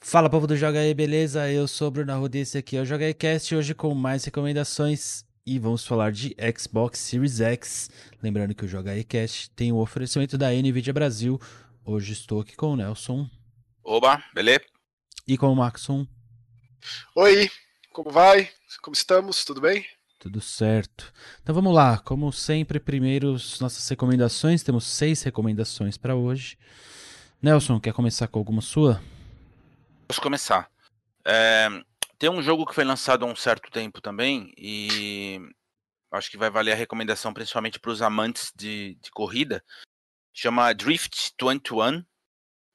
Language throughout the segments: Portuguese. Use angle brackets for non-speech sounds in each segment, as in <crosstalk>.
Fala povo do Joga aí, beleza? Eu sou o Bruno Arruda esse aqui é o Joga aí Cast, hoje com mais recomendações e vamos falar de Xbox Series X. Lembrando que o Joga aí Cast tem o oferecimento da NVIDIA Brasil. Hoje estou aqui com o Nelson. Oba, beleza? E com o Maxon. Oi, como vai? Como estamos? Tudo bem? Tudo certo. Então vamos lá, como sempre, primeiro nossas recomendações. Temos seis recomendações para hoje. Nelson, quer começar com alguma sua? Posso começar. É, tem um jogo que foi lançado há um certo tempo também e acho que vai valer a recomendação principalmente para os amantes de, de, corrida. Chama Drift 21.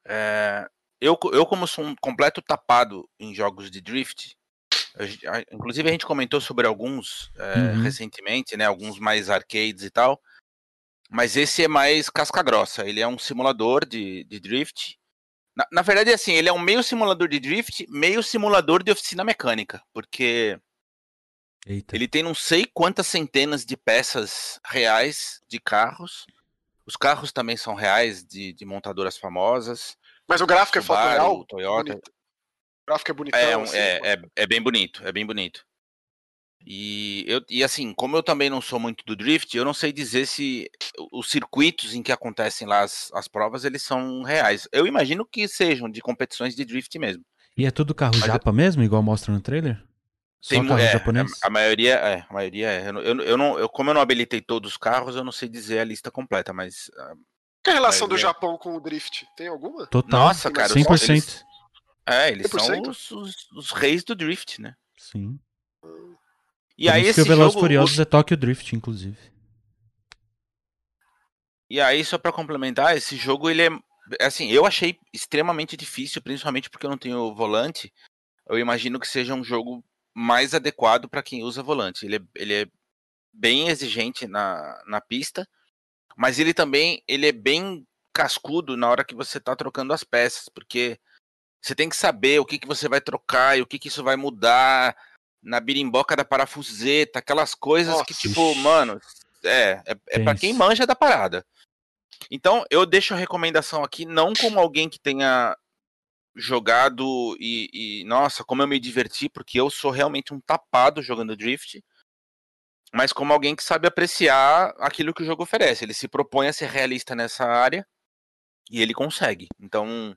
É, eu, eu, como sou um completo tapado em jogos de drift, inclusive a gente comentou sobre alguns é, uhum. recentemente, né? Alguns mais arcades e tal. Mas esse é mais casca grossa. Ele é um simulador de, de drift na, na verdade, assim, ele é um meio simulador de drift, meio simulador de oficina mecânica, porque Eita. ele tem não sei quantas centenas de peças reais de carros. Os carros também são reais de, de montadoras famosas. Mas o gráfico Subaru, é foto real? Toyota. Bonito. O gráfico é bonitão. É, assim, é, é, é, bem bonito, é bem bonito. E, eu, e assim, como eu também não sou muito do drift, eu não sei dizer se os circuitos em que acontecem lá as, as provas, eles são reais. Eu imagino que sejam de competições de drift mesmo. E é tudo carro Mas japa eu... mesmo, igual mostra no trailer? Só Tem, carro é, japonês? A, a, maioria é, a maioria é. Eu, eu, eu, não, eu, como eu não habilitei todos os carros, eu não sei dizer a lista completa, mas... A, que é a relação do Japão com o drift? Tem alguma? Total. Nossa, cara. 100%. Eles, é, eles 100%? são os, os, os reis do drift, né? Sim. E Por aí esse que o Velozes Furiosos o... é Tokyo Drift, inclusive. E aí, só para complementar, esse jogo ele é. Assim, eu achei extremamente difícil, principalmente porque eu não tenho volante. Eu imagino que seja um jogo mais adequado para quem usa volante. Ele é, ele é bem exigente na, na pista, mas ele também ele é bem cascudo na hora que você está trocando as peças, porque você tem que saber o que, que você vai trocar e o que, que isso vai mudar na birimboca da parafuseta, aquelas coisas Nossa, que, tipo, ixi. mano, é, é, é para quem manja da parada. Então, eu deixo a recomendação aqui, não como alguém que tenha jogado e, e, nossa, como eu me diverti, porque eu sou realmente um tapado jogando Drift, mas como alguém que sabe apreciar aquilo que o jogo oferece. Ele se propõe a ser realista nessa área e ele consegue. Então,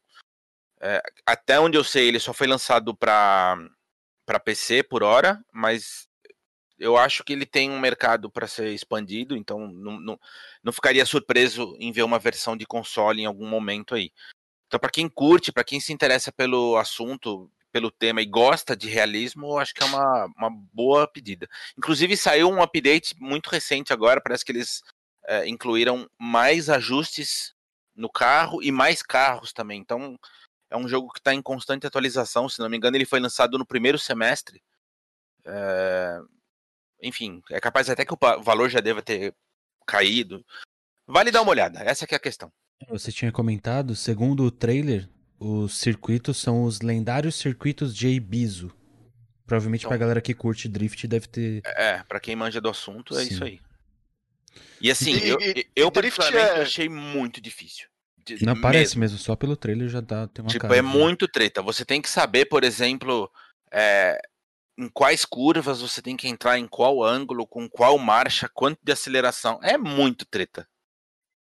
é, até onde eu sei, ele só foi lançado para para PC por hora, mas eu acho que ele tem um mercado para ser expandido, então não, não, não, ficaria surpreso em ver uma versão de console em algum momento aí. Então, para quem curte, para quem se interessa pelo assunto, pelo tema e gosta de realismo, eu acho que é uma, uma boa pedida. Inclusive, saiu um update muito recente agora, parece que eles é, incluíram mais ajustes no carro e mais carros também. Então, é um jogo que está em constante atualização. Se não me engano, ele foi lançado no primeiro semestre. É... Enfim, é capaz até que o valor já deva ter caído. Vale dar uma olhada, essa é a questão. Você tinha comentado, segundo o trailer, os circuitos são os lendários circuitos de Ibizu. Provavelmente então, pra galera que curte drift deve ter. É, pra quem manja do assunto, é Sim. isso aí. E assim, e, eu, e, eu particularmente é... achei muito difícil. Não mesmo. parece mesmo, só pelo trailer já dá tem uma Tipo, cara, é muito treta. Você tem que saber, por exemplo, é, em quais curvas você tem que entrar, em qual ângulo, com qual marcha, quanto de aceleração. É muito treta.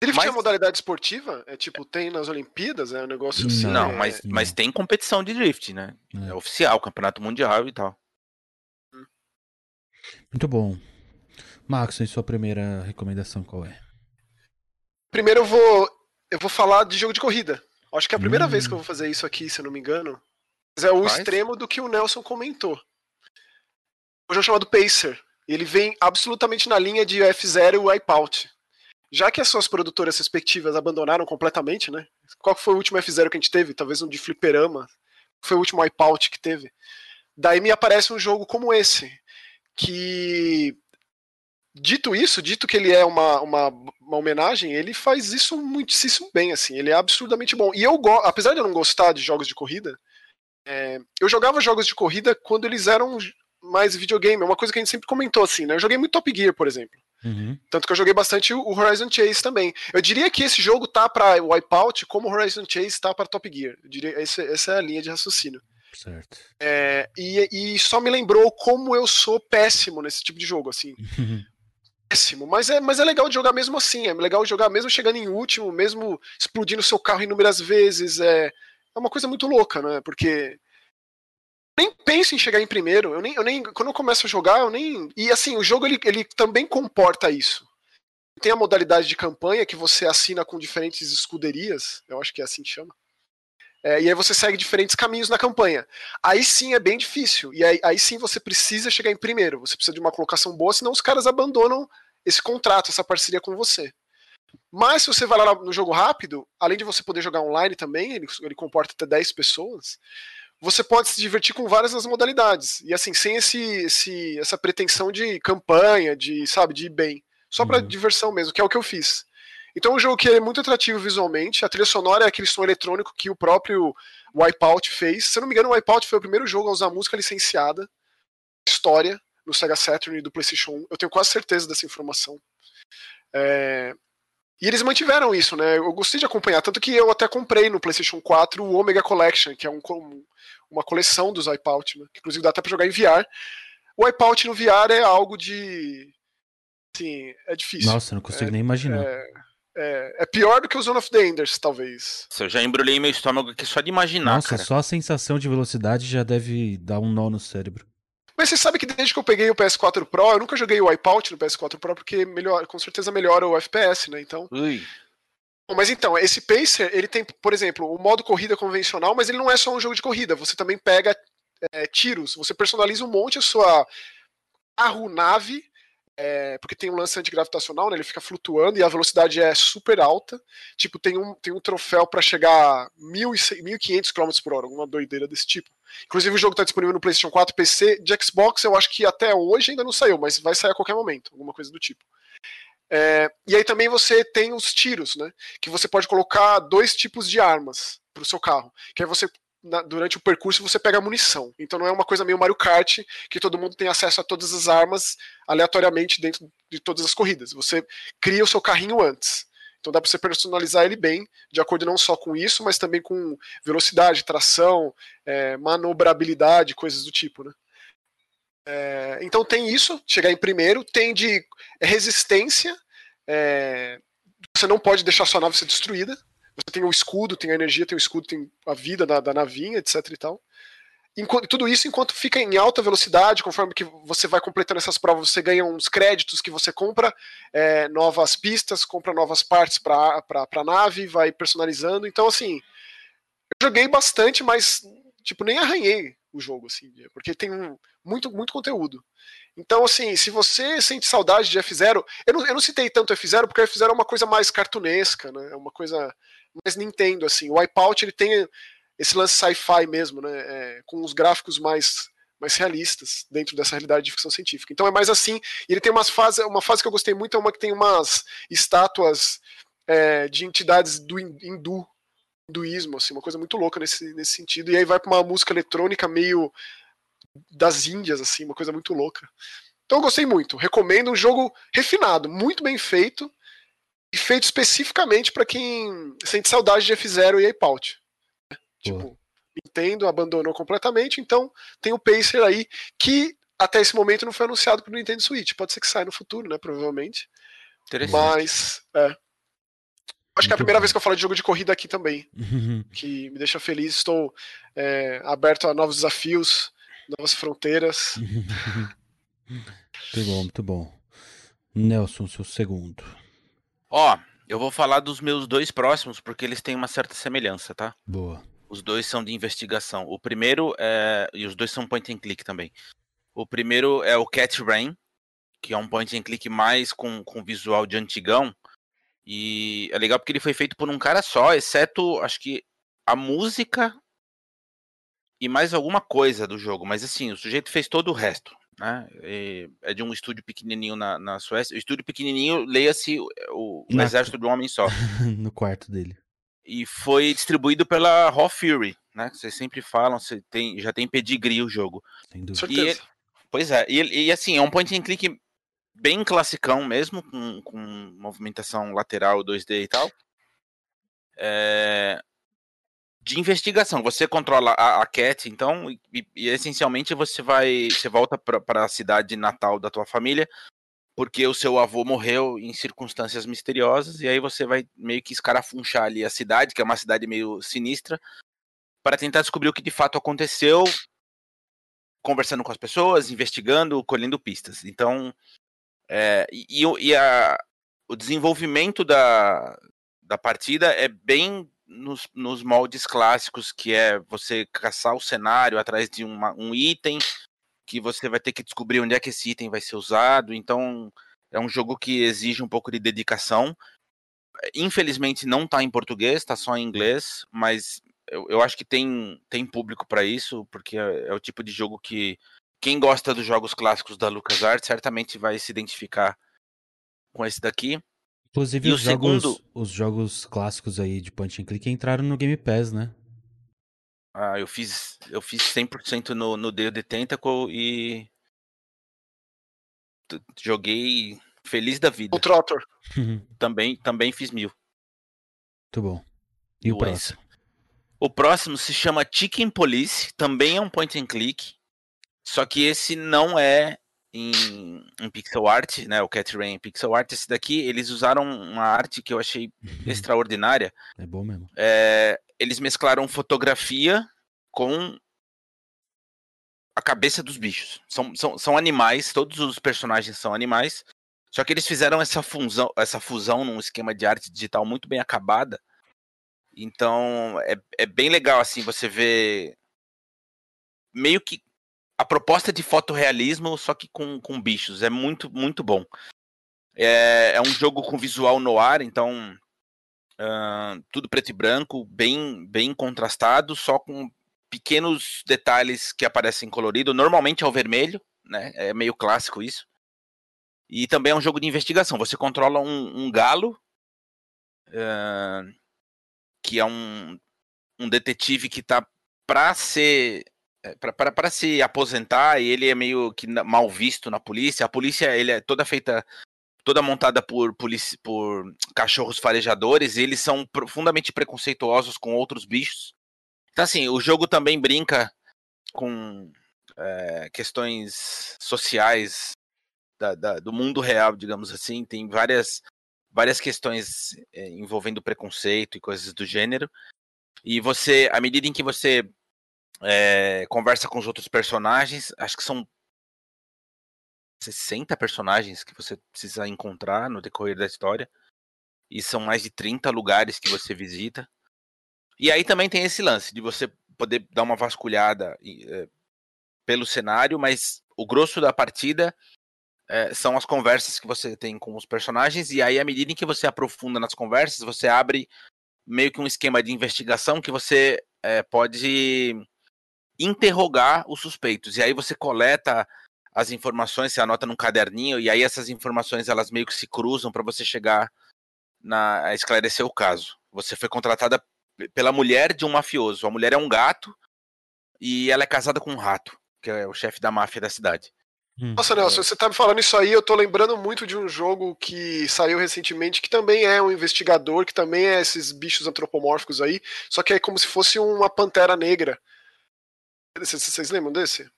Drift mas... é modalidade esportiva? É tipo, tem nas Olimpíadas? É um negócio assim? Não, é... mas, mas tem competição de drift, né? É. é oficial, campeonato mundial e tal. Muito bom. Max, e sua primeira recomendação qual é? Primeiro eu vou eu vou falar de jogo de corrida. Acho que é a primeira hum. vez que eu vou fazer isso aqui, se eu não me engano. Mas é o Faz? extremo do que o Nelson comentou. O jogo chamado Pacer. Ele vem absolutamente na linha de F0 e Wipeout. Já que as suas produtoras respectivas abandonaram completamente, né? Qual foi o último F0 que a gente teve? Talvez um de fliperama. Foi o último Wipeout que teve. Daí me aparece um jogo como esse, que dito isso, dito que ele é uma, uma, uma, homenagem, ele faz isso muitíssimo bem, assim, ele é absurdamente bom. E eu, apesar de eu não gostar de jogos de corrida, é, eu jogava jogos de corrida quando eles eram mais videogame, é uma coisa que a gente sempre comentou, assim, né? Eu joguei muito Top Gear, por exemplo. Uhum. Tanto que eu joguei bastante o Horizon Chase também. Eu diria que esse jogo tá para Wipeout como o Horizon Chase tá para Top Gear. Eu diria essa, essa é a linha de raciocínio. Certo. É, e, e só me lembrou como eu sou péssimo nesse tipo de jogo, assim. Péssimo, mas é, mas é legal de jogar mesmo assim. É legal jogar mesmo chegando em último, mesmo explodindo seu carro inúmeras vezes. É, é uma coisa muito louca, né? Porque nem penso em chegar em primeiro. Eu nem, eu nem, quando eu começo a jogar, eu nem. E assim, o jogo ele, ele também comporta isso. Tem a modalidade de campanha que você assina com diferentes escuderias, eu acho que é assim que chama. É, e aí você segue diferentes caminhos na campanha. Aí sim é bem difícil. E aí, aí sim você precisa chegar em primeiro. Você precisa de uma colocação boa, senão os caras abandonam esse contrato, essa parceria com você. Mas se você vai lá no jogo rápido, além de você poder jogar online também, ele, ele comporta até 10 pessoas, você pode se divertir com várias das modalidades. E assim, sem esse, esse essa pretensão de campanha, de, sabe, de ir bem. Só uhum. para diversão mesmo, que é o que eu fiz. Então é um jogo que é muito atrativo visualmente. A trilha sonora é aquele som eletrônico que o próprio Wipeout fez. Se eu não me engano, o Wipeout foi o primeiro jogo a usar música licenciada, história, no Sega Saturn e do PlayStation 1. Eu tenho quase certeza dessa informação. É... E eles mantiveram isso, né? Eu gostei de acompanhar, tanto que eu até comprei no PlayStation 4 o Omega Collection, que é um, uma coleção dos Wipeout, né? que inclusive dá até pra jogar em VR. O Wipeout no VR é algo de. Assim, é difícil. Nossa, não consigo é, nem imaginar. É, é, é, pior do que o Zone of the Enders, talvez. Eu já embrulhei meu estômago aqui só de imaginar. Nossa, cara. só a sensação de velocidade já deve dar um nó no cérebro. Mas você sabe que desde que eu peguei o PS4 Pro, eu nunca joguei o Wipeout no PS4 Pro, porque melhor, com certeza melhora o FPS, né? Então. Ui. Bom, mas então, esse Pacer, ele tem, por exemplo, o modo corrida convencional, mas ele não é só um jogo de corrida. Você também pega é, tiros, você personaliza um monte a sua carro, nave, é, porque tem um lance antigravitacional, né, ele fica flutuando e a velocidade é super alta. Tipo, tem um, tem um troféu para chegar a 1.500 km por hora, uma doideira desse tipo. Inclusive, o jogo está disponível no PlayStation 4, PC, de Xbox, eu acho que até hoje ainda não saiu, mas vai sair a qualquer momento, alguma coisa do tipo. É, e aí também você tem os tiros, né? Que você pode colocar dois tipos de armas para o seu carro. Que aí você, na, durante o percurso, você pega munição. Então não é uma coisa meio Mario Kart, que todo mundo tem acesso a todas as armas aleatoriamente dentro de todas as corridas. Você cria o seu carrinho antes. Então dá para você personalizar ele bem, de acordo não só com isso, mas também com velocidade, tração, é, manobrabilidade, coisas do tipo, né? É, então tem isso, chegar em primeiro, tem de resistência, é, você não pode deixar sua nave ser destruída, você tem o escudo, tem a energia, tem o escudo, tem a vida da, da navinha, etc e tal. Enquanto, tudo isso enquanto fica em alta velocidade, conforme que você vai completando essas provas, você ganha uns créditos que você compra é, novas pistas, compra novas partes para a nave, vai personalizando. Então, assim, eu joguei bastante, mas tipo, nem arranhei o jogo, assim, porque tem muito, muito conteúdo. Então, assim, se você sente saudade de F0, eu não, eu não citei tanto F0 porque F0 é uma coisa mais cartunesca, né? É uma coisa mais Nintendo, assim. O Wipeout, ele tem esse lance sci-fi mesmo, né? É, com os gráficos mais mais realistas dentro dessa realidade de ficção científica. Então é mais assim. Ele tem umas fases, uma fase que eu gostei muito é uma que tem umas estátuas é, de entidades do hindu hinduísmo, assim, uma coisa muito louca nesse, nesse sentido. E aí vai para uma música eletrônica meio das Índias, assim, uma coisa muito louca. Então eu gostei muito. Recomendo um jogo refinado, muito bem feito e feito especificamente para quem sente saudade de F0 e Ape-Out. Tipo, Nintendo abandonou completamente, então tem o Pacer aí que até esse momento não foi anunciado para o Nintendo Switch. Pode ser que saia no futuro, né? Provavelmente. Mas é, Acho que é a primeira vez que eu falo de jogo de corrida aqui também. <laughs> que me deixa feliz. Estou é, aberto a novos desafios, novas fronteiras. <laughs> muito bom, muito bom. Nelson, seu segundo. Ó, eu vou falar dos meus dois próximos, porque eles têm uma certa semelhança, tá? Boa. Os dois são de investigação. O primeiro é. E os dois são point and click também. O primeiro é o Cat Rain, que é um point and click mais com, com visual de antigão. E é legal porque ele foi feito por um cara só, exceto acho que a música e mais alguma coisa do jogo. Mas assim, o sujeito fez todo o resto. Né? é de um estúdio pequenininho na, na Suécia. O estúdio pequenininho, leia-se o, o exército do homem só. <laughs> no quarto dele. E foi distribuído pela Raw Fury, né? Vocês sempre falam, você tem, já tem pedigree o jogo. Sem dúvida. E, pois é, e, e assim, é um point and click bem classicão mesmo, com, com movimentação lateral 2D e tal. É, de investigação. Você controla a, a Cat, então, e, e, essencialmente você vai. Você volta para a cidade natal da tua família, porque o seu avô morreu em circunstâncias misteriosas, e aí você vai meio que escarafunchar ali a cidade, que é uma cidade meio sinistra, para tentar descobrir o que de fato aconteceu, conversando com as pessoas, investigando, colhendo pistas. Então, é, e, e a, o desenvolvimento da, da partida é bem nos, nos moldes clássicos, que é você caçar o cenário atrás de uma, um item, que você vai ter que descobrir onde é que esse item vai ser usado. Então, é um jogo que exige um pouco de dedicação. Infelizmente não está em português, está só em inglês, mas eu, eu acho que tem, tem público para isso, porque é, é, o tipo de jogo que quem gosta dos jogos clássicos da LucasArts certamente vai se identificar com esse daqui. Inclusive, os, jogos, segundo... os jogos clássicos aí de Punch and Click entraram no Game Pass, né? Ah, eu fiz, eu fiz 100% no, no Day of the Tentacle e joguei feliz da vida. O Trotter. <laughs> também, também fiz mil. Muito bom. E o próximo? O próximo se chama Chicken Police, também é um point and click, só que esse não é em, em, pixel art, né? O Cat Rain pixel art. Esse daqui, eles usaram uma arte que eu achei <laughs> extraordinária. É bom mesmo. É, eles mesclaram fotografia com a cabeça dos bichos. São, são, são animais, todos os personagens são animais. Só que eles fizeram essa fusão, essa fusão num esquema de arte digital muito bem acabada. Então é, é bem legal assim você ver meio que a proposta de fotorrealismo, só que com, com bichos. É muito, muito bom. É, é um jogo com visual no ar, então uh, tudo preto e branco, bem, bem contrastado, só com pequenos detalhes que aparecem colorido. Normalmente é o vermelho, né? É meio clássico isso. E também é um jogo de investigação. Você controla um, um galo, uh, que é um, um detetive que está para ser para se aposentar e ele é meio que mal visto na polícia. A polícia ele é toda feita, toda montada por, polici, por cachorros farejadores e eles são profundamente preconceituosos com outros bichos. Então, assim, o jogo também brinca com é, questões sociais da, da, do mundo real, digamos assim. Tem várias, várias questões é, envolvendo preconceito e coisas do gênero. E você, à medida em que você é, conversa com os outros personagens. Acho que são 60 personagens que você precisa encontrar no decorrer da história. E são mais de 30 lugares que você visita. E aí também tem esse lance de você poder dar uma vasculhada é, pelo cenário, mas o grosso da partida é, são as conversas que você tem com os personagens. E aí, à medida em que você aprofunda nas conversas, você abre meio que um esquema de investigação que você é, pode interrogar os suspeitos. E aí você coleta as informações, você anota num caderninho, e aí essas informações elas meio que se cruzam para você chegar na, a esclarecer o caso. Você foi contratada pela mulher de um mafioso. A mulher é um gato e ela é casada com um rato, que é o chefe da máfia da cidade. Hum. Nossa, Nelson, você tá me falando isso aí, eu tô lembrando muito de um jogo que saiu recentemente, que também é um investigador, que também é esses bichos antropomórficos aí, só que é como se fosse uma pantera negra. Vocês lembram desse?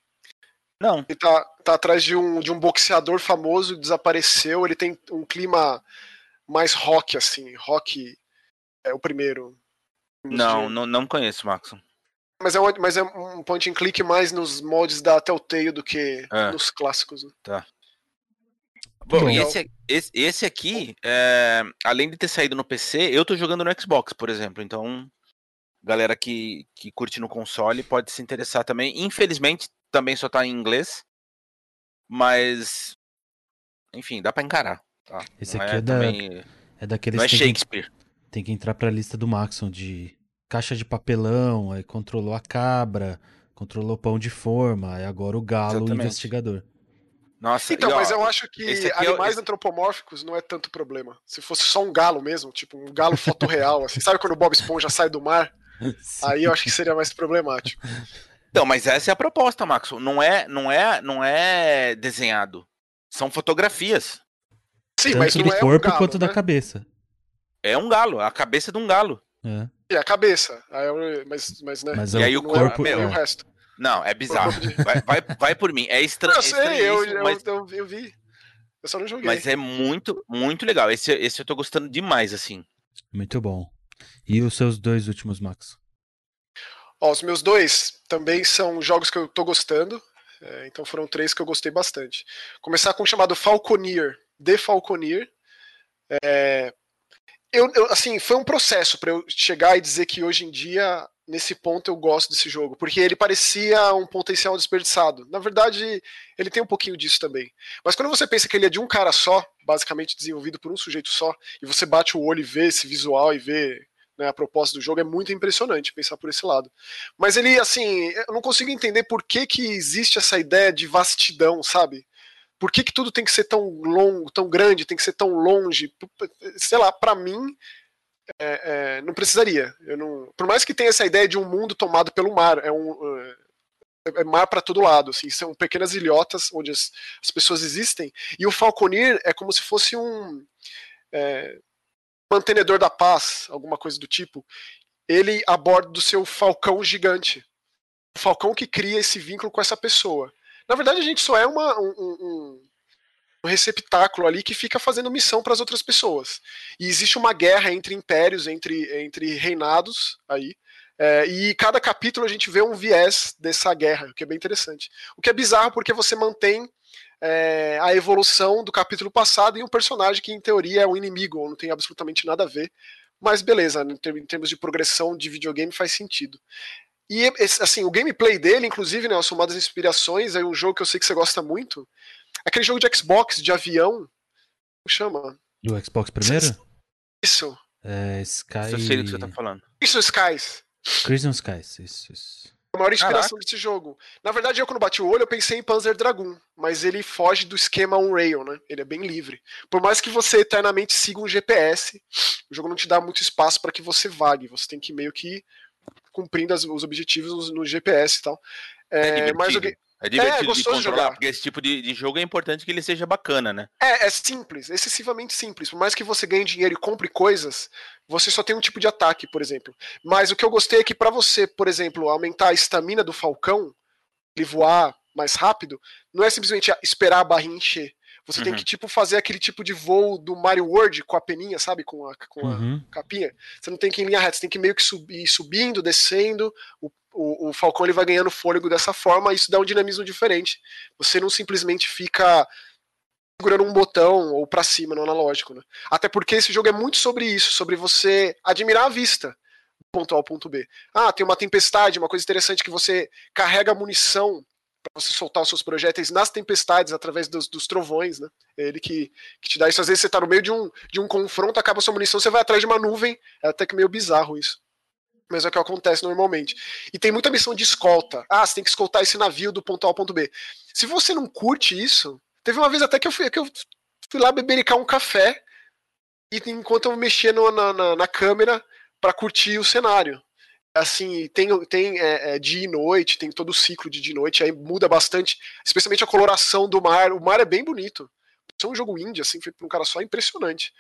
Não. Ele tá, tá atrás de um, de um boxeador famoso, desapareceu. Ele tem um clima mais rock, assim. Rock é o primeiro. Não, de... não, não conheço, Max. Mas é, um, mas é um point and click mais nos moldes da Telltale do que é. nos clássicos. Né? Tá. Bom, esse, esse, esse aqui, é, além de ter saído no PC, eu tô jogando no Xbox, por exemplo. Então, galera que, que curte no console pode se interessar também. Infelizmente, também só tá em inglês. Mas. Enfim, dá pra encarar. Tá? Esse não aqui é, é, da, também, é daqueles. Não é Shakespeare. Tem que, tem que entrar pra lista do Maxon de caixa de papelão, aí controlou a cabra, controlou o pão de forma, aí agora o galo Exatamente. investigador. Nossa, então, e, ó, mas eu acho que é animais é, antropomórficos não é tanto problema. Se fosse só um galo mesmo, tipo um galo fotorreal, assim, sabe quando o Bob Esponja sai do mar? <laughs> Aí eu acho que seria mais problemático. Então, mas essa é a proposta, Max. Não é, não é, não é desenhado. São fotografias. Sim, Tanto mas não do é corpo um galo, quanto né? da cabeça. É um galo, a cabeça de um galo. É. E a cabeça. Mas, mas, né? Mas e aí o é corpo. É, meu, o resto. Não, é bizarro. Vai, vai, vai por mim. É estranho. Eu sei, eu, eu, mas... eu, eu, vi. Eu só não joguei. Mas é muito, muito legal. Esse, esse eu tô gostando demais, assim. Muito bom. E os seus dois últimos, Max? Ó, os meus dois também são jogos que eu tô gostando. É, então foram três que eu gostei bastante. Começar com o chamado Falconeer, The Falconeer. É, eu, eu, assim, foi um processo para eu chegar e dizer que hoje em dia, nesse ponto, eu gosto desse jogo, porque ele parecia um potencial desperdiçado. Na verdade, ele tem um pouquinho disso também. Mas quando você pensa que ele é de um cara só, basicamente desenvolvido por um sujeito só, e você bate o olho e vê esse visual e vê né, a proposta do jogo, é muito impressionante pensar por esse lado. Mas ele, assim, eu não consigo entender por que, que existe essa ideia de vastidão, sabe? Por que, que tudo tem que ser tão longo, tão grande, tem que ser tão longe? Sei lá, para mim, é, é, não precisaria. Eu não, por mais que tenha essa ideia de um mundo tomado pelo mar, é um é, é mar para todo lado, assim, são pequenas ilhotas onde as, as, pessoas existem. E o Falconeer é como se fosse um é, mantenedor da paz, alguma coisa do tipo. Ele a bordo do seu falcão gigante. O falcão que cria esse vínculo com essa pessoa. Na verdade, a gente só é uma, um, um, um receptáculo ali que fica fazendo missão para as outras pessoas. E existe uma guerra entre impérios, entre, entre reinados aí. É, e cada capítulo a gente vê um viés dessa guerra, o que é bem interessante. O que é bizarro porque você mantém é, a evolução do capítulo passado em um personagem que, em teoria, é um inimigo, ou não tem absolutamente nada a ver. Mas beleza, em termos de progressão de videogame faz sentido. E assim, o gameplay dele, inclusive, né, uma das inspirações, é um jogo que eu sei que você gosta muito. Aquele jogo de Xbox, de avião. Como chama? Do Xbox primeiro? Isso. É, Sky. Eu sei do que você tá falando. Isso, Skies. Crimson Skies, isso, isso. A maior inspiração Caraca. desse jogo. Na verdade, eu quando bati o olho, eu pensei em Panzer Dragoon, mas ele foge do esquema on-rail, né? Ele é bem livre. Por mais que você eternamente siga um GPS, o jogo não te dá muito espaço para que você vague. Você tem que meio que cumprindo as, os objetivos no, no, GPS e tal. É, é mas o, é divertido é, de controlar, jogar. porque esse tipo de, de, jogo é importante que ele seja bacana, né? É, é simples, excessivamente simples. Por mais que você ganhe dinheiro e compre coisas, você só tem um tipo de ataque, por exemplo. Mas o que eu gostei é que para você, por exemplo, aumentar a estamina do falcão, ele voar mais rápido, não é simplesmente esperar a barrinha encher. Você uhum. tem que, tipo, fazer aquele tipo de voo do Mario World com a peninha, sabe? Com a, com a uhum. capinha. Você não tem que ir em linha reta, você tem que meio que subir, subindo, descendo. O, o, o, Falcão ele vai ganhando fôlego dessa forma, isso dá um dinamismo diferente. Você não simplesmente fica segurando um botão ou para cima no analógico, né? Até porque esse jogo é muito sobre isso, sobre você admirar a vista ponto A ao ponto B. Ah, tem uma tempestade, uma coisa interessante que você carrega munição para você soltar os seus projéteis nas tempestades através dos, dos trovões, né? É ele que, que, te dá isso. Às vezes você tá no meio de um, de um confronto, acaba sua munição, você vai atrás de uma nuvem. É até que meio bizarro isso. Mas é o que acontece normalmente. E tem muita missão de escolta. Ah, você tem que escoltar esse navio do ponto A ao ponto B. Se você não curte isso, teve uma vez até que eu fui, que eu fui lá bebericar um café e enquanto eu mexia no, na, na, na câmera para curtir o cenário assim, tem, tem é, é, dia e noite, tem todo o ciclo de dia e noite, aí muda bastante, especialmente a coloração do mar. O mar é bem bonito. É um jogo indie, assim, feito por um cara só, é impressionante.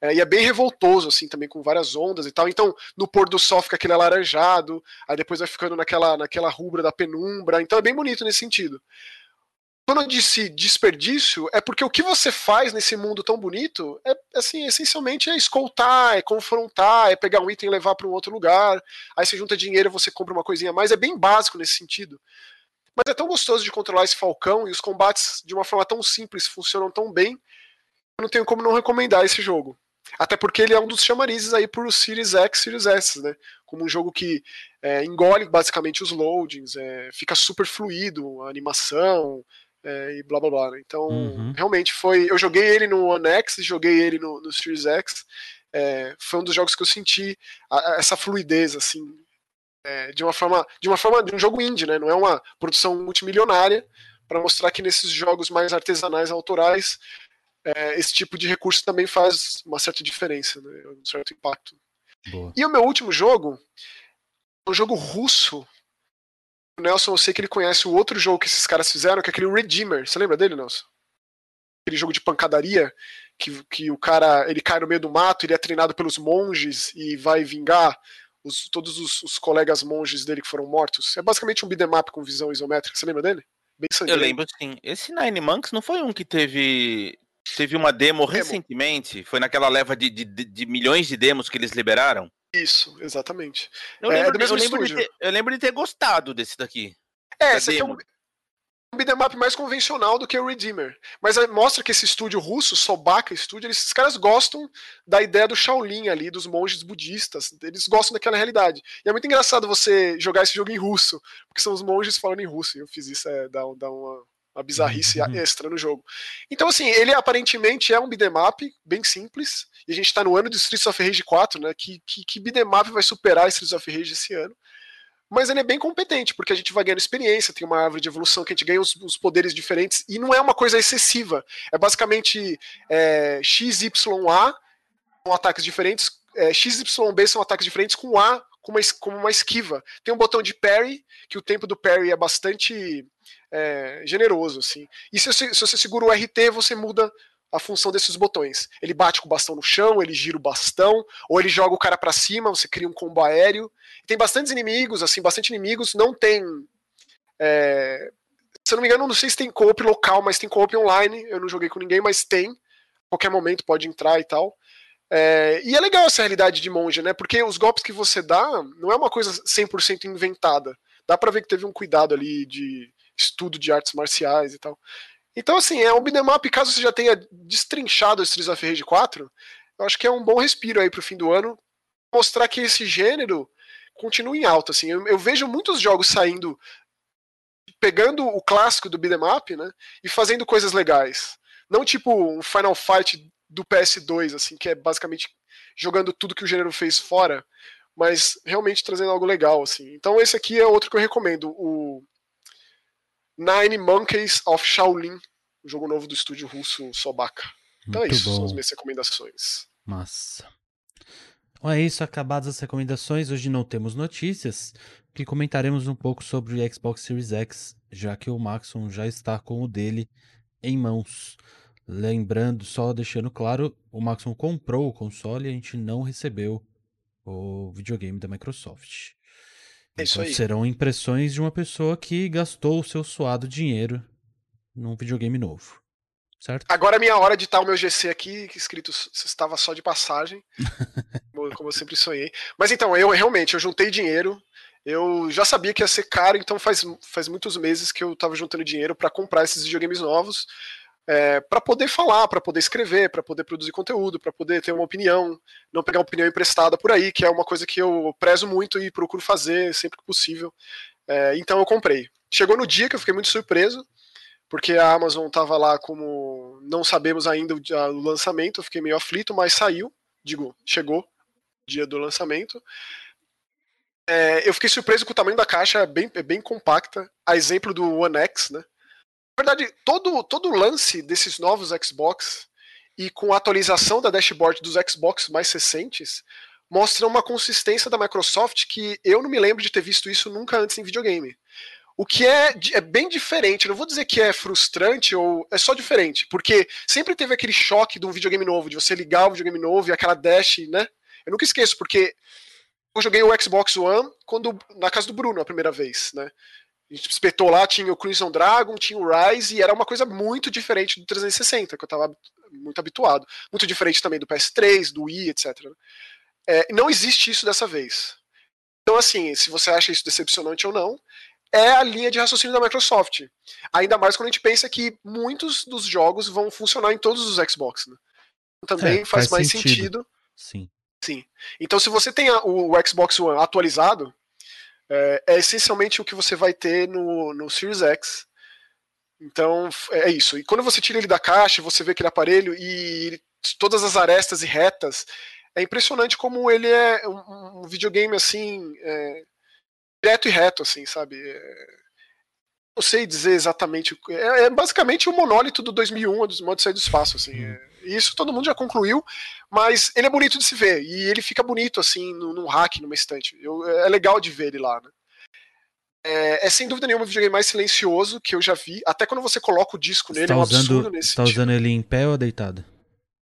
É, e é bem revoltoso, assim, também com várias ondas e tal. Então, no pôr do sol fica aquele alaranjado, aí depois vai ficando naquela, naquela rubra da penumbra. Então é bem bonito nesse sentido. Quando eu disse desperdício, é porque o que você faz nesse mundo tão bonito é, assim, essencialmente é escoltar, é confrontar, é pegar um item e levar para um outro lugar. Aí você junta dinheiro, você compra uma coisinha a mais. É bem básico nesse sentido. Mas é tão gostoso de controlar esse falcão e os combates de uma forma tão simples funcionam tão bem. Eu não tenho como não recomendar esse jogo. Até porque ele é um dos chamarizes aí por Series X, Series S, né? Como um jogo que é, engole basicamente os loadings, é, fica super fluido, a animação, é, e blá blá blá. Né? Então, uhum. realmente foi. Eu joguei ele no One X, joguei ele no, no Series X. É, foi um dos jogos que eu senti a, a, essa fluidez, assim, é, de uma forma, de uma forma de um jogo indie, né? Não é uma produção multimilionária para mostrar que nesses jogos mais artesanais, autorais, é, esse tipo de recurso também faz uma certa diferença, né? um certo impacto. Boa. E o meu último jogo, um jogo russo o Nelson, eu sei que ele conhece o outro jogo que esses caras fizeram, que é aquele Redeemer. Você lembra dele, Nelson? aquele jogo de pancadaria, que, que o cara ele cai no meio do mato, ele é treinado pelos monges e vai vingar os, todos os, os, colegas monges dele que foram mortos. É basicamente um beat'em up com visão isométrica. Você lembra dele? Bem Eu lembro, sim. Esse Nine Monks não foi um que teve teve uma demo, demo. recentemente? Foi naquela leva de, de, de, milhões de demos que eles liberaram? Isso, exatamente. Eu é, lembro, é eu, lembro ter, eu lembro, de ter, gostado desse daqui. É, esse aqui é um, um beat'em up mais convencional do que o Redeemer. Mas mostra que esse estúdio russo, Sobaka Studio, esses caras gostam da ideia do Shaolin ali, dos monges budistas. Eles gostam daquela realidade. E é muito engraçado você jogar esse jogo em russo, porque são os monges falando em russo. E eu fiz isso, é, dá, dá uma, uma bizarrice uhum. extra no jogo. Então, assim, ele aparentemente é um beat'em up, bem simples. E a gente tá no ano de Streets of Rage 4, né? Que, que, que beat'em up vai superar Streets of Rage esse ano? mas ele é bem competente, porque a gente vai ganhando experiência, tem uma árvore de evolução que a gente ganha os, os poderes diferentes, e não é uma coisa excessiva. É basicamente é, XYA são ataques diferentes, é, XYB são ataques diferentes com A como uma, como uma esquiva. Tem um botão de parry, que o tempo do parry é bastante é, generoso. Assim. E se se você segura o RT, você muda a função desses botões. Ele bate com o bastão no chão, ele gira o bastão, ou ele joga o cara para cima, você cria um combo aéreo. Tem bastantes inimigos, assim, bastante inimigos. Não tem. É... Se eu não me engano, não sei se tem co-op local, mas tem co-op online. Eu não joguei com ninguém, mas tem. Qualquer momento pode entrar e tal. É... E é legal essa realidade de monge, né? Porque os golpes que você dá não é uma coisa 100% inventada. Dá pra ver que teve um cuidado ali de estudo de artes marciais e tal. Então, assim, é um beat'em up, caso você já tenha destrinchado Streets of Rage 4, eu acho que é um bom respiro aí pro fim do ano, mostrar que esse gênero continua em alta, assim. Eu, eu vejo muitos jogos saindo, pegando o clássico do beat'em up, né, e fazendo coisas legais. Não tipo um Final Fight do PS2, assim, que é basicamente jogando tudo que o gênero fez fora, mas realmente trazendo algo legal, assim. Então esse aqui é outro que eu recomendo, o Nine Monkeys of Shaolin, o jogo novo do estúdio russo Sobaka. Então é Muito é isso, bom. são as minhas recomendações. Massa. Bom, é isso, acabadas as recomendações. Hoje não temos notícias, que comentaremos um pouco sobre o Xbox Series X, já que o Maxon já está com o dele em mãos. Lembrando, só deixando claro, o Maxon comprou o console e a gente não recebeu o videogame da Microsoft. É então serão impressões de uma pessoa que gastou o seu suado dinheiro num videogame novo. Certo? Agora é minha hora de estar o meu GC aqui, escrito estava só de passagem, <laughs> como eu sempre sonhei. Mas então, eu realmente, eu juntei dinheiro, eu já sabia que ia ser caro, então faz, faz muitos meses que eu estava juntando dinheiro para comprar esses videogames novos é, para poder falar, para poder escrever, para poder produzir conteúdo, para poder ter uma opinião, não pegar opinião emprestada por aí, que é uma coisa que eu prezo muito e procuro fazer sempre que possível. É, então eu comprei. Chegou no dia que eu fiquei muito surpreso, porque a Amazon estava lá como não sabemos ainda o, o lançamento, eu fiquei meio aflito, mas saiu, digo, chegou dia do lançamento. É, eu fiquei surpreso com o tamanho da caixa, é bem, é bem compacta, a exemplo do One X, né? Verdade, todo, todo lance desses novos Xbox e com a atualização da dashboard dos Xbox mais recentes mostra uma consistência da Microsoft que eu não me lembro de ter visto isso nunca antes em videogame. O que é, é bem diferente, não vou dizer que é frustrante ou é só diferente, porque sempre teve aquele choque de um videogame novo, de você ligar o videogame novo e aquela dash, né? Eu nunca esqueço, porque eu joguei o Xbox One quando na casa do Bruno a primeira vez, né? A gente espetou lá, tinha o Crimson Dragon, tinha o Rise, e era uma coisa muito diferente do 360, que eu estava muito habituado. Muito diferente também do PS3, do Wii, etc. É, não existe isso dessa vez. Então, assim, se você acha isso decepcionante ou não, é a linha de raciocínio da Microsoft. Ainda mais quando a gente pensa que muitos dos jogos vão funcionar em todos os Xbox. Né? Também é, faz, faz, mais sentido. sentido. Sim. Sim. Então, se você tem o Xbox One atualizado, é, é, essencialmente o que você vai ter no, no Series X. Então é isso. E quando você tira ele da caixa, você vê aquele aparelho e todas as arestas e retas, é impressionante como ele é um, um videogame assim é, direto e reto, assim, sabe? É, não sei dizer exatamente. É, é, basicamente o monólito do 2001, do modo de sair do espaço, assim. É, isso todo mundo já concluiu, mas ele é bonito de se ver e ele fica bonito assim num, num hack, numa estante. Eu, é legal de ver ele lá, né? É, é, sem dúvida nenhuma o videogame mais silencioso que eu já vi. Até quando você coloca o disco nele, tá é um usando, absurdo nesse Tá sentido. usando ele em pé ou deitado?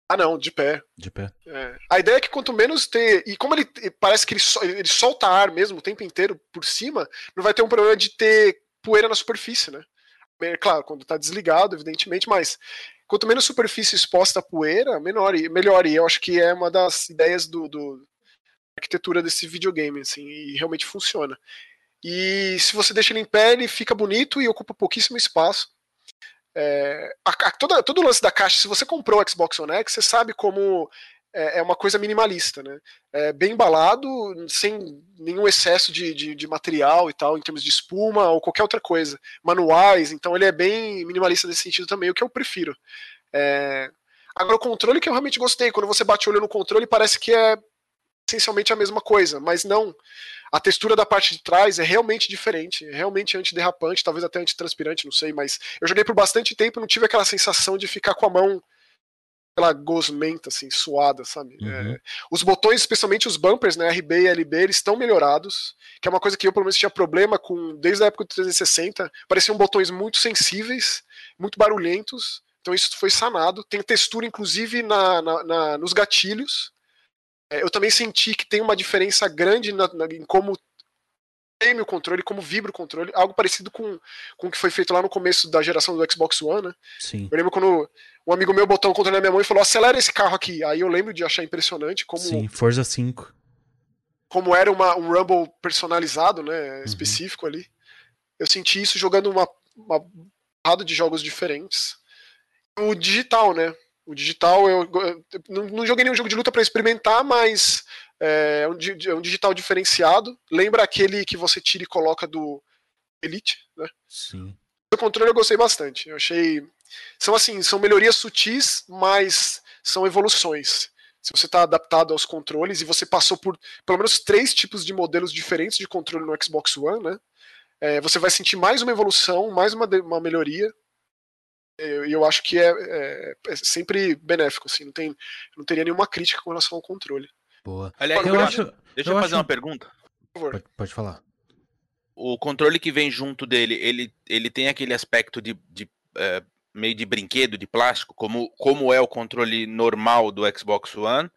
Ah, não, de pé. De pé. É. A ideia é que quanto menos ter. E como ele parece que ele, ele solta ar mesmo o tempo inteiro por cima, não vai ter um problema de ter poeira na superfície, né? É, claro, quando tá desligado, evidentemente, mas quanto menos superfície exposta à poeira, menor, melhor. E eu acho que é uma das ideias do, do arquitetura desse videogame, assim, e realmente funciona. E se você deixa ele em pé, ele fica bonito e ocupa pouquíssimo espaço. É, a, a, toda, todo o lance da caixa, se você comprou o Xbox One X, você sabe como é, é uma coisa minimalista, né? É bem embalado, sem nenhum excesso de, de, de, material e tal, em termos de espuma ou qualquer outra coisa. Manuais, então ele é bem minimalista nesse sentido também, o que eu prefiro. É... Agora, o controle que eu realmente gostei, quando você bate o olho no controle, parece que é essencialmente a mesma coisa, mas não. A textura da parte de trás é realmente diferente, é realmente antiderrapante, talvez até antitranspirante, não sei, mas eu joguei por bastante tempo e não tive aquela sensação de ficar com a mão aquela gosmenta, assim, suada, sabe? Uhum. É, os botões, especialmente os bumpers, né, RB e LB, eles estão melhorados, que é uma coisa que eu, pelo menos, tinha problema com desde a época do 360. Pareciam botões muito sensíveis, muito barulhentos, então isso foi sanado. Tem textura, inclusive, na, na, na nos gatilhos, é, eu também senti que tem uma diferença grande na, na, em como treme o controle, como vibra o controle, algo parecido com, com o que foi feito lá no começo da geração do Xbox One, né? Sim. Eu lembro quando um amigo meu botou o controle na minha mão e falou: acelera esse carro aqui. Aí eu lembro de achar impressionante como. Sim, Forza 5. Como era uma, um Rumble personalizado, né? Uhum. Específico ali. Eu senti isso jogando uma, uma de jogos diferentes. O digital, né? O digital, eu, eu não, não, joguei nenhum jogo de luta para experimentar, mas é, é, um, é, um, digital diferenciado. Lembra aquele que você tira e coloca do Elite, né? Sim. O controle eu gostei bastante. Eu achei. São assim, são melhorias sutis, mas são evoluções. Se você está adaptado aos controles e você passou por pelo menos três tipos de modelos diferentes de controle no Xbox One, né? É, você vai sentir mais uma evolução, mais uma, uma melhoria e eu acho que é, é, é, sempre benéfico, assim, não, tem, não teria nenhuma crítica com relação ao controle. Boa. Aliás, eu acho, deixa eu, eu fazer acho... uma pergunta. Por favor. Pode, pode, falar. O controle que vem junto dele, ele, ele tem aquele aspecto de, de é, meio de brinquedo, de plástico, como, como é o controle normal do Xbox One?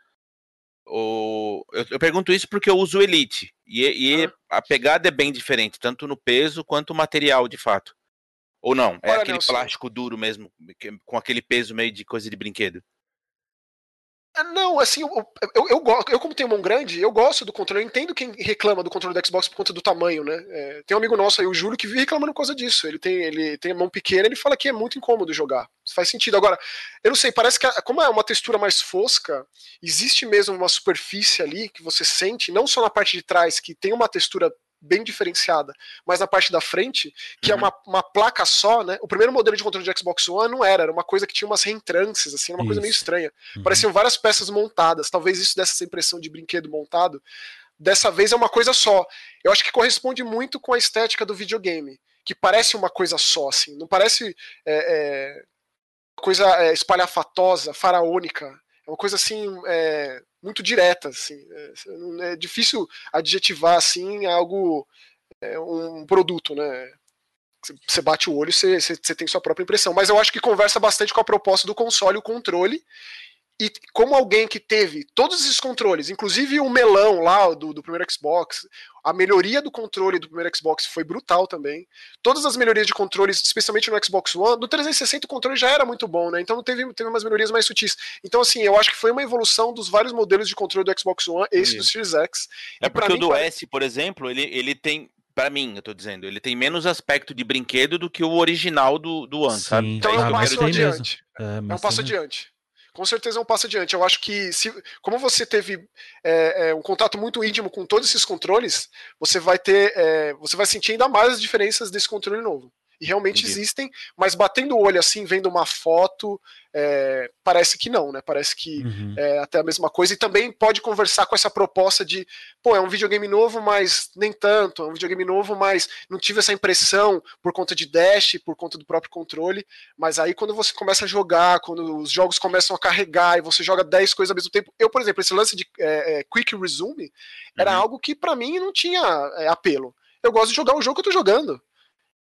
Ou, eu, eu pergunto isso porque eu uso o Elite, e, e ah. a pegada é bem diferente, tanto no peso quanto o material, de fato. Ou não? É Olha, aquele Nelson. plástico duro mesmo, com aquele peso meio de coisa de brinquedo? É, não, assim, eu, eu, eu, eu, como tenho mão grande, eu gosto do controle. Eu entendo quem reclama do controle do Xbox por conta do tamanho, né? É, tem um amigo nosso aí, o Júlio, que vive reclamando por causa disso. Ele tem, ele tem a mão pequena, ele fala que é muito incômodo jogar. Isso faz sentido. Agora, eu não sei, parece que como é uma textura mais fosca, existe mesmo uma superfície ali que você sente, não só na parte de trás, que tem uma textura bem diferenciada, mas na parte da frente, que é uhum. é uma, uma placa só, né? O primeiro modelo de controle de Xbox One não era, era uma coisa que tinha umas reentrances, assim, uma isso. coisa meio estranha. Uhum. Pareciam várias peças montadas, talvez isso desse essa impressão de brinquedo montado. Dessa vez é uma coisa só. Eu acho que corresponde muito com a estética do videogame, que parece uma coisa só, assim, não parece é, é, coisa é, espalhafatosa, faraônica. É uma coisa assim, é, muito direta, assim. É, é difícil adjetivar assim algo, é, um produto, né? Você bate o olho, você, você tem sua própria impressão. Mas eu acho que conversa bastante com a proposta do console, o controle, e como alguém que teve todos esses controles, inclusive o melão lá do, do primeiro Xbox, a melhoria do controle do primeiro Xbox foi brutal também. Todas as melhorias de controles, especialmente no Xbox One, no 360 o controle já era muito bom, né? Então teve, teve umas melhorias mais sutis. Então, assim, eu acho que foi uma evolução dos vários modelos de controle do Xbox One, esse do Series X. É porque o do S, por exemplo, ele, ele tem para mim, eu tô dizendo, ele tem menos aspecto de brinquedo do que o original do, do One, Sim, sabe? Então é um passo adiante. É, é um passo adiante com certeza é um passo adiante. Eu acho que, se, como você teve é, é, um contato muito íntimo com todos esses controles, você vai ter, é, você vai sentir ainda mais as diferenças desse controle novo. E realmente Entendi. existem, mas batendo o olho assim, vendo uma foto, é, parece que não, né? Parece que uhum. é até a mesma coisa. E também pode conversar com essa proposta de, pô, é um videogame novo, mas nem tanto. É um videogame novo, mas não tive essa impressão por conta de dash, por conta do próprio controle. Mas aí quando você começa a jogar, quando os jogos começam a carregar e você joga 10 coisas ao mesmo tempo. Eu, por exemplo, esse lance de é, é Quick Resume era uhum. algo que para mim não tinha é, apelo Eu gosto de jogar o jogo que eu tô jogando.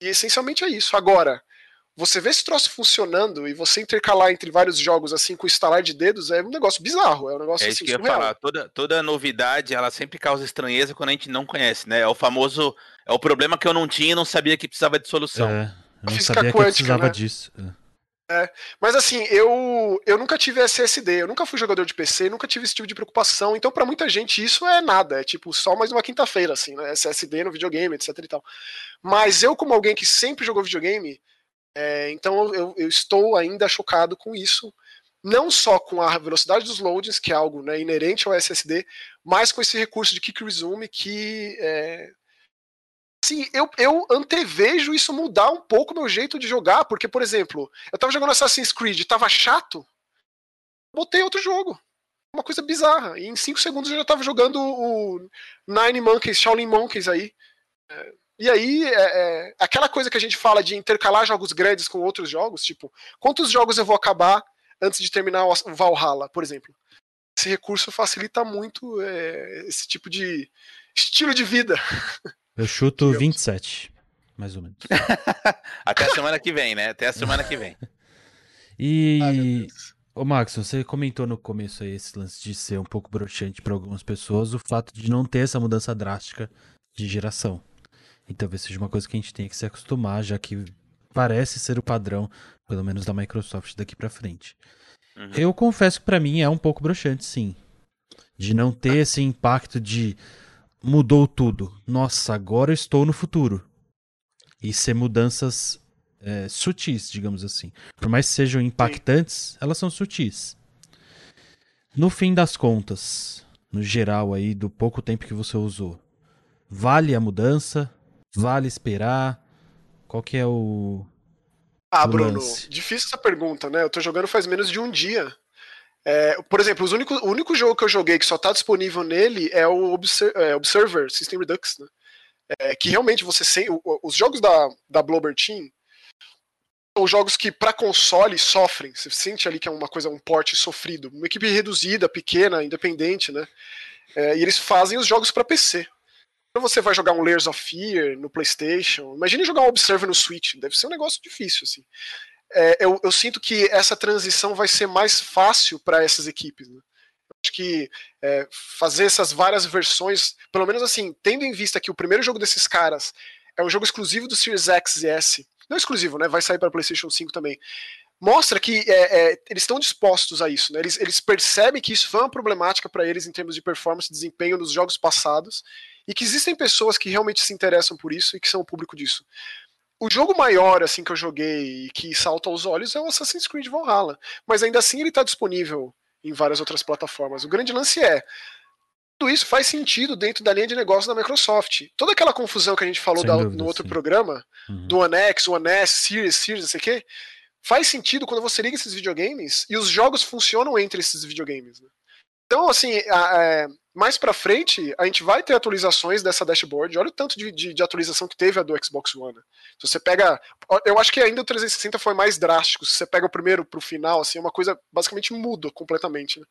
E essencialmente é isso. Agora, você vê esse troço funcionando e você intercalar entre vários jogos assim com estalar de dedos é um negócio bizarro, é um negócio é isso assim, que eu ia falar. Toda, toda novidade ela sempre causa estranheza quando a gente não conhece, né? É o famoso é o problema que eu não tinha e não sabia que precisava de solução. É, eu não sabia quântica, que precisava né? disso. É. É, mas assim, eu, eu nunca tive SSD, eu nunca fui jogador de PC, nunca tive esse tipo de preocupação. Então, para muita gente, isso é nada. É tipo só mais uma quinta-feira, assim, né? SSD no videogame, etc e tal. Mas eu, como alguém que sempre jogou videogame, é, então eu, eu, estou ainda chocado com isso. Não só com a velocidade dos loadings, que é algo né, inerente ao SSD, mas com esse recurso de Kick Resume que é, assim, eu, eu antevejo isso mudar um pouco meu jeito de jogar, porque, por exemplo, eu tava jogando Assassin's Creed, tava chato, botei outro jogo. Uma coisa bizarra. E em 5 segundos eu já tava jogando o Nine Monkeys, Shaolin Monkeys aí. É, e aí, é, é, aquela coisa que a gente fala de intercalar jogos grandes com outros jogos, tipo, quantos jogos eu vou acabar antes de terminar o Valhalla, por exemplo? Esse recurso facilita muito é, esse tipo de estilo de vida. <laughs> Eu chuto Digamos. 27, mais ou menos. <laughs> Até a semana que vem, né? Até a semana que vem. e. Ô Max, você comentou no começo aí esse lance de ser um pouco broxante para algumas pessoas, o fato de não ter essa mudança drástica de geração. E talvez seja uma coisa que a gente tenha que se acostumar, já que parece ser o padrão, pelo menos da Microsoft daqui para frente. Uhum. Eu confesso que para mim é um pouco broxante, sim. De não ter esse impacto de mudou tudo. Nossa, agora eu estou no futuro. E ser mudanças é, sutis, digamos assim. Por mais que sejam impactantes, elas são sutis. No fim das contas, no geral aí, do pouco tempo que você usou, vale a mudança? Vale esperar? Qual que é o. Ah, Bruno, lance? difícil essa pergunta, né? Eu tô jogando faz menos de um dia. É, por exemplo, os o único jogo que eu joguei que só está disponível nele é o Obser é, Observer System Redux, né? É, que realmente você sem, os jogos da, da Blober Team são jogos que para console sofrem. Você sente ali que é uma coisa, um porte sofrido. Uma equipe reduzida, pequena, independente, né? É, e eles fazem os jogos para PC. Quando você vai jogar um Layers of Fear no PlayStation, imagine jogar um Observer no Switch. Deve ser um negócio difícil, assim é, eu, eu, sinto que essa transição vai ser mais fácil para essas equipes. Né? Acho que é, fazer essas várias versões, pelo menos assim, tendo em vista que o primeiro jogo desses caras é um jogo exclusivo do Series X e S, não exclusivo, né? Vai sair para PlayStation 5 também. Mostra que é, é, eles estão dispostos a isso, né? Eles, eles percebem que isso foi uma problemática para eles em termos de performance e desempenho nos jogos passados e que existem pessoas que realmente se interessam por isso e que são o público disso o jogo maior assim que eu joguei e que salta aos olhos é o Assassin's Creed Valhalla, mas ainda assim ele está disponível em várias outras plataformas. O grande lance é tudo isso faz sentido dentro da linha de negócio da Microsoft. Toda aquela confusão que a gente falou da, dúvida, no outro sim. programa, uhum. do One X, One S, Series, Series, não sei o quê, faz sentido quando você liga esses videogames e os jogos funcionam entre esses videogames. Né? Então, assim, é, mais para frente, a gente vai ter atualizações dessa dashboard. Olha o tanto de, de, de, atualização que teve a do Xbox One. Se você pega. Eu acho que ainda o 360 foi mais drástico. Se você pega o primeiro pro final, assim, é uma coisa basicamente muda completamente. Né?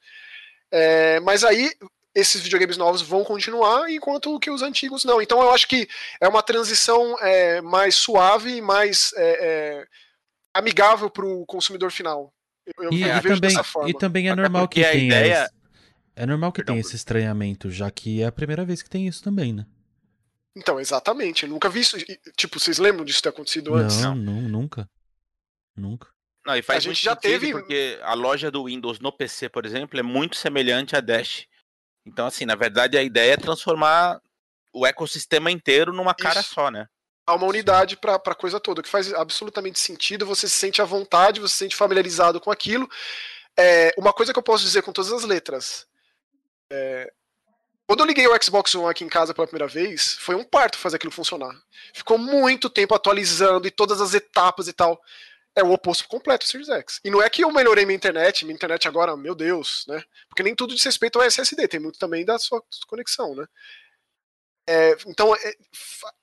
É, mas aí, esses videogames novos vão continuar, enquanto que os antigos não. Então eu acho que é uma transição é, mais suave e mais é, é amigável para o consumidor final. Eu, e, eu também, e também é normal que a ideia. É normal que Perdão, tenha esse estranhamento, já que é a primeira vez que tem isso também, né? Então, exatamente. Eu nunca vi isso. Tipo, vocês lembram disso ter acontecido antes? Não, não nunca. Nunca. Não, e faz a gente já teve porque a loja do Windows no PC, por exemplo, é muito semelhante à Dash. Então, assim, na verdade, a ideia é transformar o ecossistema inteiro numa isso. cara só, né? Há uma unidade para a coisa toda, que faz absolutamente sentido, você se sente à vontade, você se sente familiarizado com aquilo. É, uma coisa que eu posso dizer com todas as letras: é, quando eu liguei o Xbox One aqui em casa pela primeira vez, foi um parto fazer aquilo funcionar. Ficou muito tempo atualizando e todas as etapas e tal. É o oposto completo do Series X. E não é que eu melhorei minha internet, minha internet agora, meu Deus, né? Porque nem tudo diz respeito ao SSD, tem muito também da sua conexão, né? É, então, é,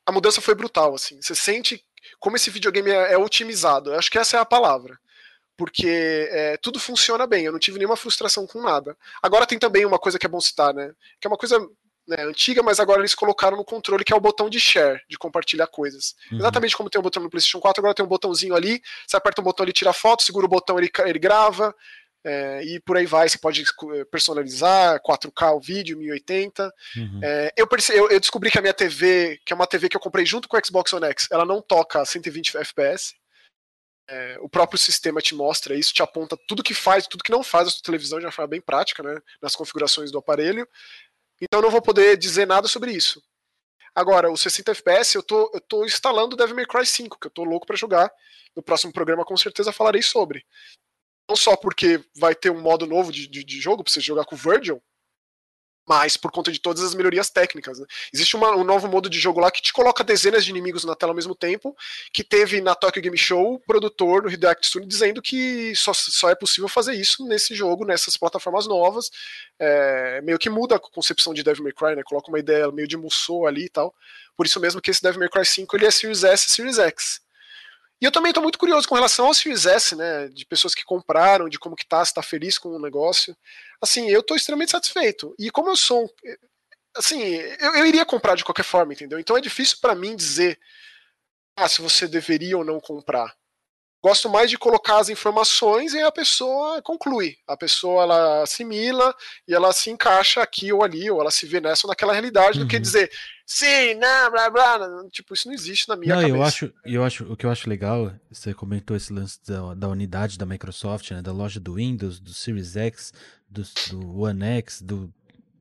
a mudança foi brutal, assim. Você sente como esse videogame é, é otimizado. Eu acho que essa é a palavra porque é, tudo funciona bem, eu não tive nenhuma frustração com nada. Agora tem também uma coisa que é bom citar, né? Que é uma coisa né, antiga, mas agora eles colocaram no controle que é o botão de share, de compartilhar coisas. Uhum. Exatamente como tem um botão no PlayStation 4, agora tem um botãozinho ali, você aperta o botão, ele tira foto, segura o botão, ele, ele grava, é, e por aí vai, você pode eh, personalizar 4K o vídeo, 1080. Uhum. É, eu, percebi, eu, eu, descobri que a minha TV, que é uma TV que eu comprei junto com o Xbox One X, ela não toca 120 FPS. É, o próprio sistema te mostra isso, te aponta tudo que faz, tudo que não faz a sua televisão de uma forma bem prática, né, nas configurações do aparelho. Então eu não vou poder dizer nada sobre isso. Agora, os 60 FPS, eu tô, eu tô instalando Devil May Cry 5, que eu tô louco para jogar. No próximo programa, com certeza, falarei sobre. Não só porque vai ter um modo novo de, de, de jogo pra você jogar com o Virgil, mas por conta de todas as melhorias técnicas. Né? Existe uma, um novo modo de jogo lá que te coloca dezenas de inimigos na tela ao mesmo tempo, que teve na Tokyo Game Show o produtor do Hideaki Tsune dizendo que só, só é possível fazer isso nesse jogo, nessas plataformas novas. É, meio que muda a concepção de Devil May Cry, né? coloca uma ideia meio de Musou ali e tal. Por isso mesmo que esse Devil May Cry 5 ele é Series S e Series X. E eu também estou muito curioso com relação ao Series S, né? De pessoas que compraram, de como que tá, se tá feliz com o negócio. Assim, eu estou extremamente satisfeito. E como eu sou um, assim, eu, eu, iria comprar de qualquer forma, entendeu? Então é difícil para mim dizer ah, se você deveria ou não comprar. Gosto mais de colocar as informações e a pessoa conclui. A pessoa ela assimila e ela se encaixa aqui ou ali, ou ela se vê nessa ou naquela realidade, uhum. do que uhum. dizer sim, não, blá, blá. Tipo, isso não existe na minha não, cabeça. Eu acho, eu acho, o que eu acho legal, você comentou esse lance da, da unidade da Microsoft, né, da loja do Windows, do Series X, do, do One X, do,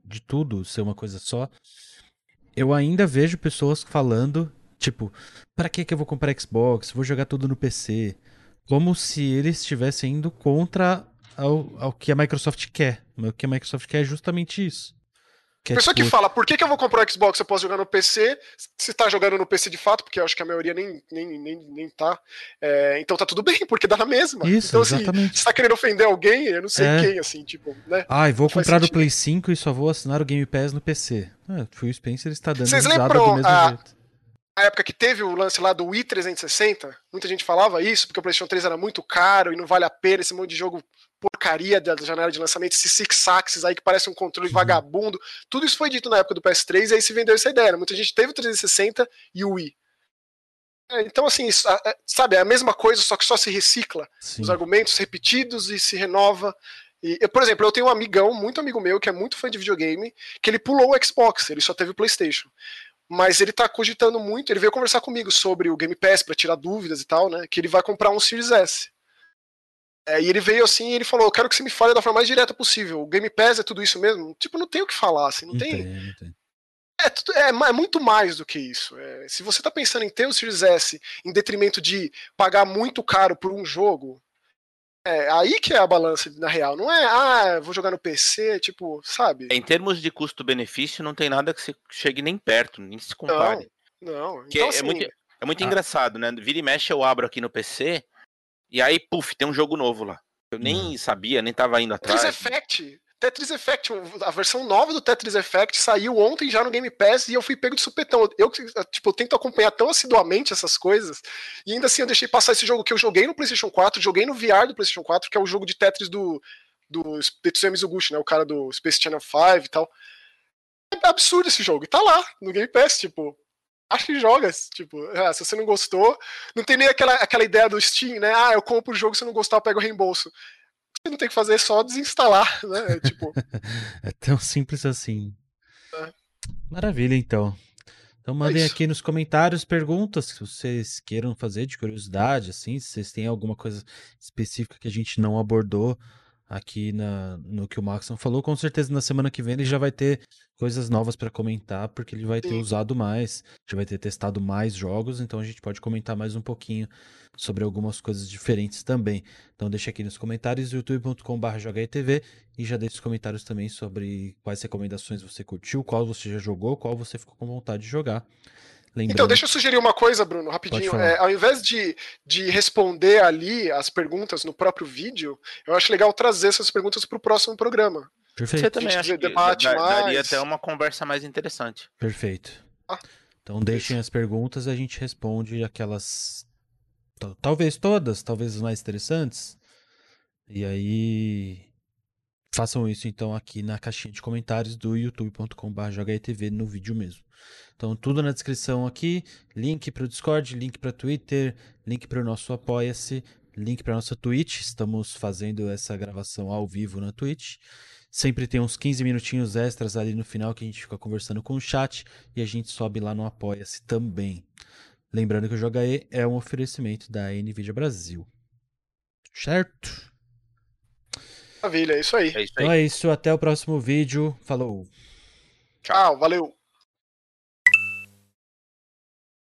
de tudo ser uma coisa só. Eu ainda vejo pessoas falando, tipo, para que que eu vou comprar Xbox? Vou jogar tudo no PC. Como se eles estivessem indo contra ao, ao que a Microsoft quer. O que a Microsoft quer é justamente isso. Que é Pessoa tipo... que fala, por que, que eu vou comprar o Xbox eu posso jogar no PC? Se tá jogando no PC de fato, porque eu acho que a maioria nem, nem, nem, nem tá. É, então tá tudo bem, porque dá na mesma. Isso, então, assim, exatamente. se tá querendo ofender alguém, eu não sei é. quem, assim, tipo, né? Ai, vou comprar no Play 5 e só vou assinar o Game Pass no PC. É, Phil Spencer está dando Vocês lembram do mesmo a... jeito. A época que teve o lance lá do Wii 360, muita gente falava isso, porque o PlayStation 3 era muito caro e não vale a pena esse monte de jogo porcaria da janela de lançamento, esses six axis aí que parece um controle uhum. vagabundo. Tudo isso foi dito na época do PS3 e aí se vendeu essa ideia. Né? Muita gente teve o 360 e o Wii. É, então, assim, é, sabe, é a mesma coisa, só que só se recicla. Sim. Os argumentos repetidos e se renova. E, eu, por exemplo, eu tenho um amigão, muito amigo meu, que é muito fã de videogame, que ele pulou o Xbox, ele só teve o PlayStation. Mas ele tá cogitando muito, ele veio conversar comigo sobre o Game Pass para tirar dúvidas e tal, né? Que ele vai comprar um Series S. É, e ele veio assim e ele falou: Eu quero que você me fale da forma mais direta possível. O Game Pass é tudo isso mesmo? Tipo, não tem o que falar, assim, não, tem. não tem. É, é, é, muito mais do que isso. É, se você está pensando em ter o Series S em detrimento de pagar muito caro por um jogo, é aí que é a balança na real. Não é, ah, vou jogar no PC, tipo, sabe? Em termos de custo-benefício, não tem nada que se chegue nem perto, nem se compare. Não, não. Então, é, assim, é muito, é muito ah. engraçado, né? Vira e mexe, eu abro aqui no PC e aí, puf, tem um jogo novo lá. Eu nem hum. sabia, nem tava indo atrás. Tetris Effect. Tetris Effect, a versão nova do Tetris Effect saiu ontem já no Game Pass e eu fui pego de supetão. Eu, tipo, eu tento acompanhar tão assiduamente essas coisas e ainda assim eu deixei passar esse jogo que eu joguei no PlayStation 4, joguei no VR do PlayStation 4, que é o jogo de Tetris do, do Tetsuya Mizuguchi, né? O cara do Space Channel 5 e tal. É absurdo esse jogo. E tá lá, no Game Pass, tipo acho que joga, tipo, ah, se você não gostou, não tem nem aquela, aquela ideia do Steam, né? Ah, eu compro o jogo, se não gostar, eu pego o reembolso. Você não tem que fazer é só desinstalar, né? É, tipo... <laughs> é tão simples assim. É. Maravilha, então. Então é mandem é aqui nos comentários perguntas que vocês queiram fazer de curiosidade, assim, se vocês têm alguma coisa específica que a gente não abordou aqui na, no que o Maxon falou. Com certeza na semana que vem ele já vai ter coisas novas para comentar, porque ele vai ter Sim. usado mais, já vai ter testado mais jogos, então a gente pode comentar mais um pouquinho sobre algumas coisas diferentes também. Então deixa aqui nos comentários youtube.com.br e já deixa os comentários também sobre quais recomendações você curtiu, qual você já jogou, qual você ficou com vontade de jogar. Lembrando... Então, deixa eu sugerir uma coisa, Bruno, rapidinho. É, ao invés de, de responder ali as perguntas no próprio vídeo, eu acho legal trazer essas perguntas para o próximo programa. Perfeito. Você também acha que debate dar, mais... daria até uma conversa mais interessante. Perfeito. Ah, então deixem as perguntas e a gente responde aquelas. Talvez todas, talvez as mais interessantes. E aí. Façam isso então aqui na caixinha de comentários do youtube.com.br no vídeo mesmo. Então, tudo na descrição aqui: link para o Discord, link para Twitter, link para o nosso Apoia-se, link para nossa Twitch. Estamos fazendo essa gravação ao vivo na Twitch. Sempre tem uns 15 minutinhos extras ali no final que a gente fica conversando com o chat e a gente sobe lá no Apoia-se também. Lembrando que o Joga E é um oferecimento da Nvidia Brasil. Certo? Maravilha, é isso aí. É isso aí. Então é isso, até o próximo vídeo. Falou! Tchau, valeu!